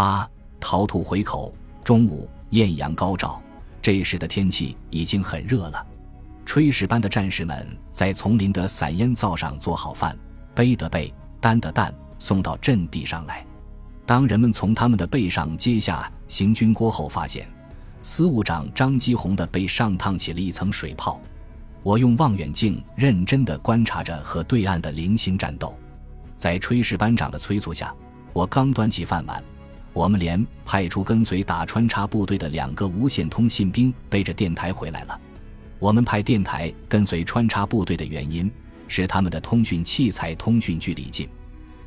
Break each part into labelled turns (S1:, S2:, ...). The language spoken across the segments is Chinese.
S1: 啊，陶土回口。中午艳阳高照，这时的天气已经很热了。炊事班的战士们在丛林的散烟灶上做好饭，背的背，担的担，送到阵地上来。当人们从他们的背上揭下行军锅后，发现司务长张基红的背上烫起了一层水泡。我用望远镜认真地观察着和对岸的零星战斗。在炊事班长的催促下，我刚端起饭碗，我们连派出跟随打穿插部队的两个无线通信兵背着电台回来了。我们派电台跟随穿插部队的原因是他们的通讯器材通讯距离近。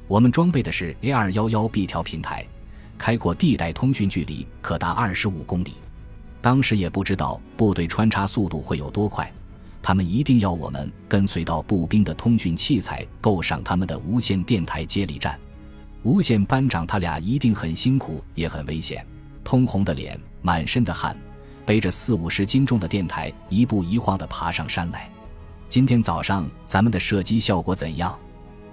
S1: 我们装备的是 A 二幺幺 B 条平台，开阔地带通讯距离可达二十五公里。当时也不知道部队穿插速度会有多快，他们一定要我们跟随到步兵的通讯器材够上他们的无线电台接力站。无线班长他俩一定很辛苦，也很危险，通红的脸，满身的汗，背着四五十斤重的电台，一步一晃地爬上山来。今天早上咱们的射击效果怎样？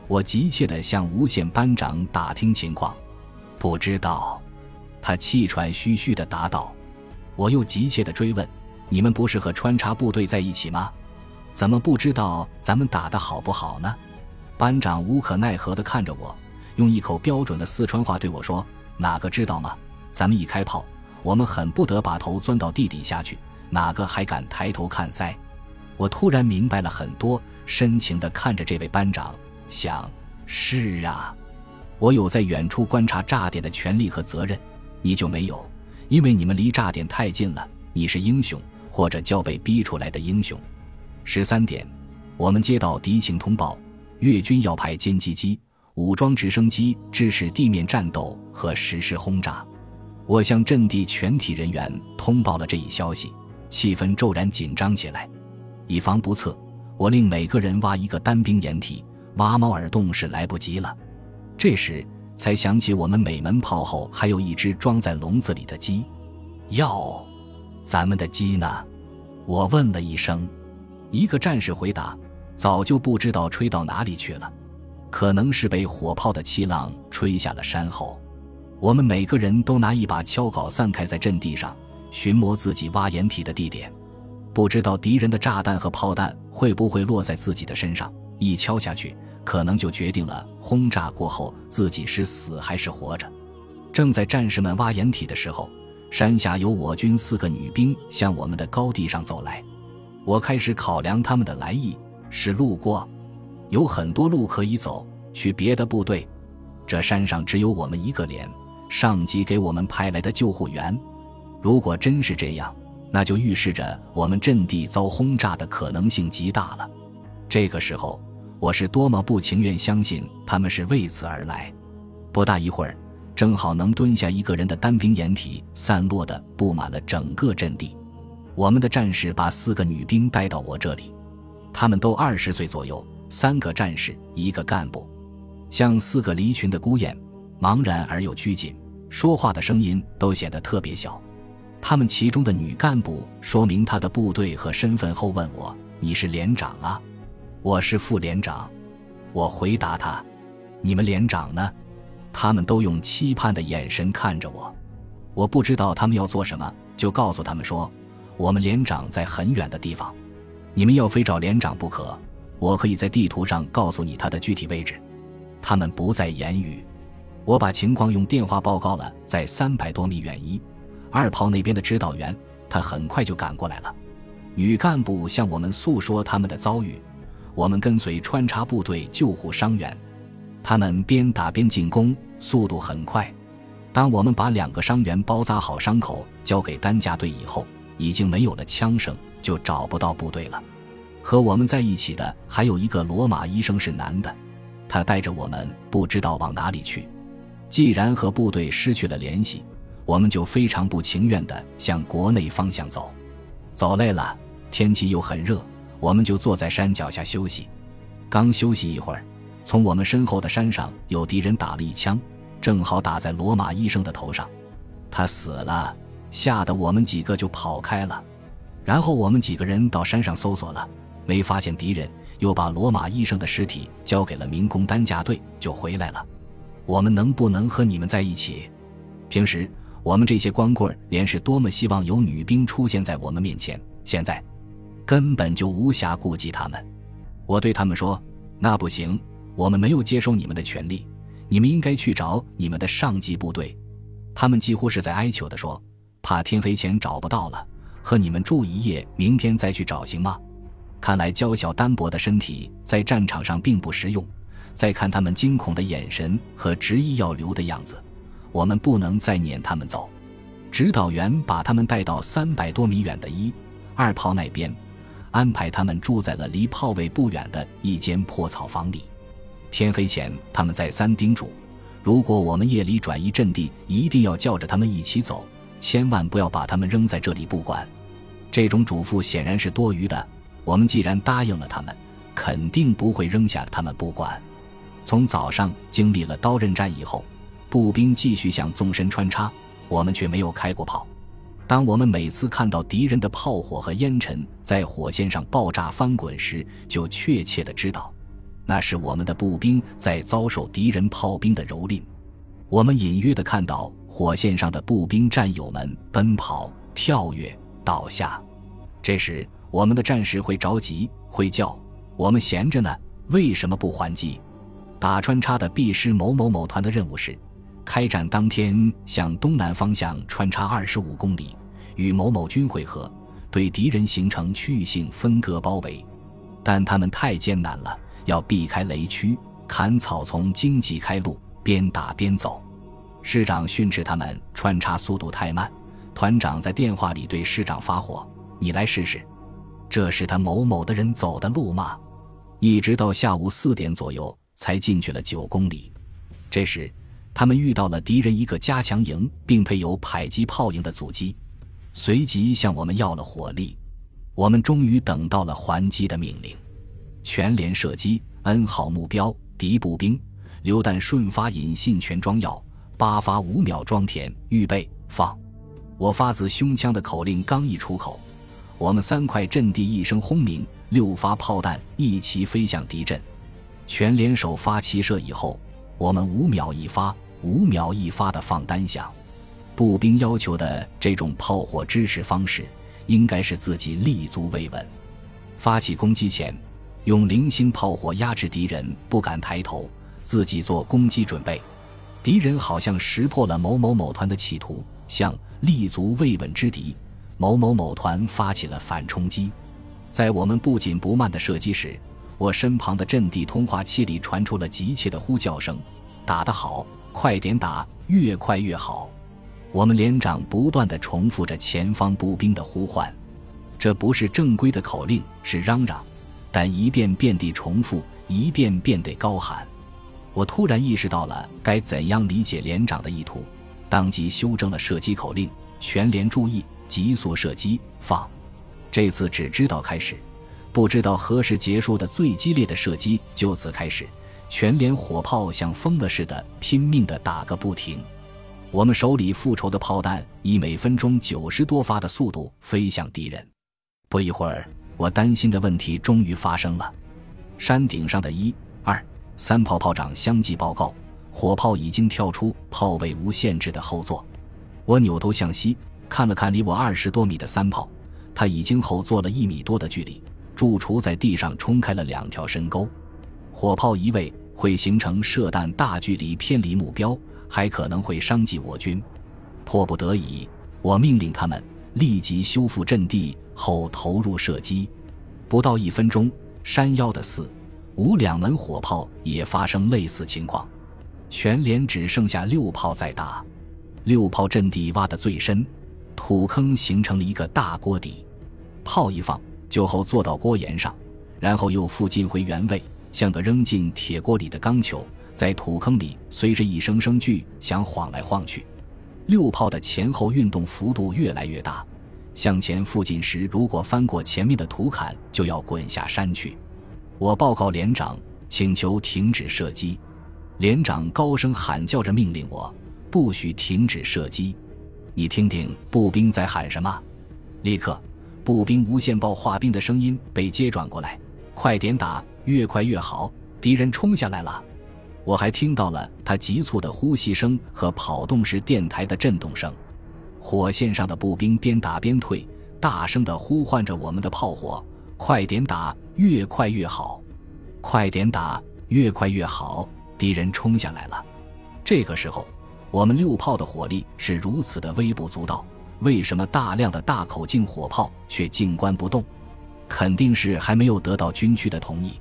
S1: 我急切地向无线班长打听情况，不知道，他气喘吁吁地答道。我又急切地追问：“你们不是和穿插部队在一起吗？怎么不知道咱们打得好不好呢？”班长无可奈何地看着我，用一口标准的四川话对我说：“哪个知道吗？咱们一开炮，我们恨不得把头钻到地底下去，哪个还敢抬头看塞？”我突然明白了很多，深情地看着这位班长。想是啊，我有在远处观察炸点的权利和责任，你就没有，因为你们离炸点太近了。你是英雄，或者叫被逼出来的英雄。十三点，我们接到敌情通报，越军要派歼击机、武装直升机支持地面战斗和实施轰炸。我向阵地全体人员通报了这一消息，气氛骤然紧张起来。以防不测，我令每个人挖一个单兵掩体。挖猫耳洞是来不及了，这时才想起我们每门炮后还有一只装在笼子里的鸡。要，咱们的鸡呢？我问了一声。一个战士回答：“早就不知道吹到哪里去了，可能是被火炮的气浪吹下了山后。”我们每个人都拿一把锹镐散开在阵地上，寻摸自己挖掩体的地点，不知道敌人的炸弹和炮弹会不会落在自己的身上。一敲下去，可能就决定了轰炸过后自己是死还是活着。正在战士们挖掩体的时候，山下有我军四个女兵向我们的高地上走来。我开始考量他们的来意，是路过，有很多路可以走去别的部队。这山上只有我们一个连，上级给我们派来的救护员。如果真是这样，那就预示着我们阵地遭轰炸的可能性极大了。这个时候。我是多么不情愿相信他们是为此而来！不大一会儿，正好能蹲下一个人的单兵掩体散落的布满了整个阵地。我们的战士把四个女兵带到我这里，他们都二十岁左右，三个战士，一个干部，像四个离群的孤雁，茫然而又拘谨，说话的声音都显得特别小。他们其中的女干部说明她的部队和身份后，问我：“你是连长啊？”我是副连长，我回答他：“你们连长呢？”他们都用期盼的眼神看着我。我不知道他们要做什么，就告诉他们说：“我们连长在很远的地方，你们要非找连长不可。我可以在地图上告诉你他的具体位置。”他们不再言语。我把情况用电话报告了，在三百多米远一二炮那边的指导员，他很快就赶过来了。女干部向我们诉说他们的遭遇。我们跟随穿插部队救护伤员，他们边打边进攻，速度很快。当我们把两个伤员包扎好伤口交给担架队以后，已经没有了枪声，就找不到部队了。和我们在一起的还有一个罗马医生，是男的，他带着我们不知道往哪里去。既然和部队失去了联系，我们就非常不情愿地向国内方向走。走累了，天气又很热。我们就坐在山脚下休息，刚休息一会儿，从我们身后的山上有敌人打了一枪，正好打在罗马医生的头上，他死了，吓得我们几个就跑开了。然后我们几个人到山上搜索了，没发现敌人，又把罗马医生的尸体交给了民工担架队，就回来了。我们能不能和你们在一起？平时我们这些光棍连是多么希望有女兵出现在我们面前，现在根本就无暇顾及他们。我对他们说：“那不行，我们没有接收你们的权利，你们应该去找你们的上级部队。”他们几乎是在哀求地说：“怕天黑前找不到了，和你们住一夜，明天再去找行吗？”看来娇小单薄的身体在战场上并不实用。再看他们惊恐的眼神和执意要留的样子，我们不能再撵他们走。指导员把他们带到三百多米远的一二炮那边，安排他们住在了离炮位不远的一间破草房里。天黑前，他们再三叮嘱：如果我们夜里转移阵地，一定要叫着他们一起走，千万不要把他们扔在这里不管。这种嘱咐显然是多余的。我们既然答应了他们，肯定不会扔下他们不管。从早上经历了刀刃战以后，步兵继续向纵深穿插，我们却没有开过炮。当我们每次看到敌人的炮火和烟尘在火线上爆炸翻滚时，就确切的知道，那是我们的步兵在遭受敌人炮兵的蹂躏。我们隐约的看到火线上的步兵战友们奔跑、跳跃、倒下。这时，我们的战士会着急，会叫：“我们闲着呢，为什么不还击？”打穿插的 B 师某某某团的任务是，开战当天向东南方向穿插二十五公里，与某某军会合，对敌人形成区域性分割包围。但他们太艰难了，要避开雷区，砍草丛，荆棘开路，边打边走。师长训斥他们穿插速度太慢。团长在电话里对师长发火：“你来试试，这是他某某的人走的路吗？”一直到下午四点左右。才进去了九公里，这时，他们遇到了敌人一个加强营，并配有迫击炮营的阻击，随即向我们要了火力。我们终于等到了还击的命令，全连射击，N 号目标敌步兵，榴弹瞬发引信全装药，八发五秒装填，预备放。我发自胸腔的口令刚一出口，我们三块阵地一声轰鸣，六发炮弹一齐飞向敌阵。全连首发齐射以后，我们五秒一发，五秒一发的放单响。步兵要求的这种炮火支持方式，应该是自己立足未稳，发起攻击前，用零星炮火压制敌人不敢抬头，自己做攻击准备。敌人好像识破了某某某团的企图，向立足未稳之敌某某某团发起了反冲击。在我们不紧不慢的射击时，我身旁的阵地通话器里传出了急切的呼叫声：“打得好，快点打，越快越好。”我们连长不断地重复着前方步兵的呼唤，这不是正规的口令，是嚷嚷，但一遍遍地重复，一遍遍地高喊。我突然意识到了该怎样理解连长的意图，当即修正了射击口令：“全连注意，急速射击，放。”这次只知道开始。不知道何时结束的最激烈的射击就此开始，全连火炮像疯了似的拼命地打个不停。我们手里复仇的炮弹以每分钟九十多发的速度飞向敌人。不一会儿，我担心的问题终于发生了。山顶上的一、二、三炮炮长相继报告，火炮已经跳出炮位无限制的后座。我扭头向西看了看离我二十多米的三炮，他已经后坐了一米多的距离。贮厨在地上冲开了两条深沟，火炮移位会形成射弹大距离偏离目标，还可能会伤及我军。迫不得已，我命令他们立即修复阵地后投入射击。不到一分钟，山腰的四、五两门火炮也发生类似情况，全连只剩下六炮在打。六炮阵地挖得最深，土坑形成了一个大锅底，炮一放。就后坐到锅沿上，然后又附近回原位，像个扔进铁锅里的钢球，在土坑里随着一声声巨响晃来晃去。六炮的前后运动幅度越来越大，向前附近时，如果翻过前面的土坎，就要滚下山去。我报告连长，请求停止射击。连长高声喊叫着命令我，不许停止射击。你听听步兵在喊什么？立刻。步兵无线报话兵的声音被接转过来：“快点打，越快越好！敌人冲下来了！”我还听到了他急促的呼吸声和跑动时电台的震动声。火线上的步兵边打边退，大声地呼唤着我们的炮火：“快点打，越快越好！快点打，越快越好！”敌人冲下来了。这个时候，我们六炮的火力是如此的微不足道，为什么大量的大口径火炮却静观不动？肯定是还没有得到军区的同意。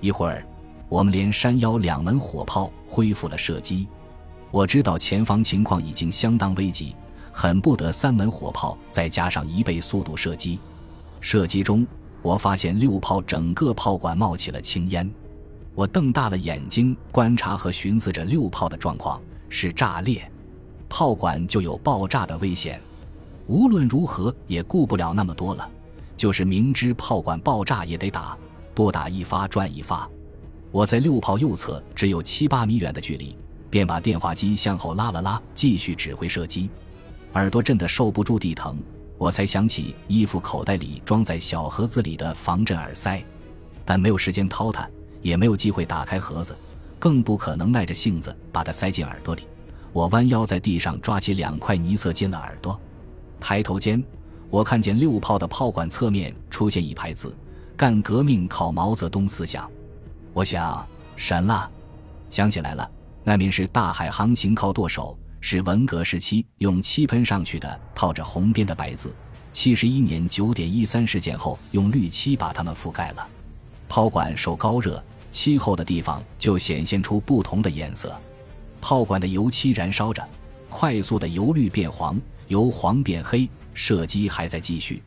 S1: 一会儿，我们连山腰两门火炮恢复了射击。我知道前方情况已经相当危急。很不得三门火炮再加上一倍速度射击，射击中我发现六炮整个炮管冒起了青烟，我瞪大了眼睛观察和寻思着六炮的状况，是炸裂，炮管就有爆炸的危险。无论如何也顾不了那么多了，就是明知炮管爆炸也得打，多打一发赚一发。我在六炮右侧只有七八米远的距离，便把电话机向后拉了拉，继续指挥射击。耳朵震得受不住地疼，我才想起衣服口袋里装在小盒子里的防震耳塞，但没有时间掏它，也没有机会打开盒子，更不可能耐着性子把它塞进耳朵里。我弯腰在地上抓起两块泥塞进了耳朵，抬头间，我看见六炮的炮管侧面出现一排字：“干革命靠毛泽东思想。”我想神了，想起来了，那面是大海航行靠舵手。是文革时期用漆喷上去的，套着红边的白字。七十一年九点一三事件后，用绿漆把它们覆盖了。炮管受高热，漆厚的地方就显现出不同的颜色。炮管的油漆燃烧着，快速的由绿变黄，由黄变黑。射击还在继续。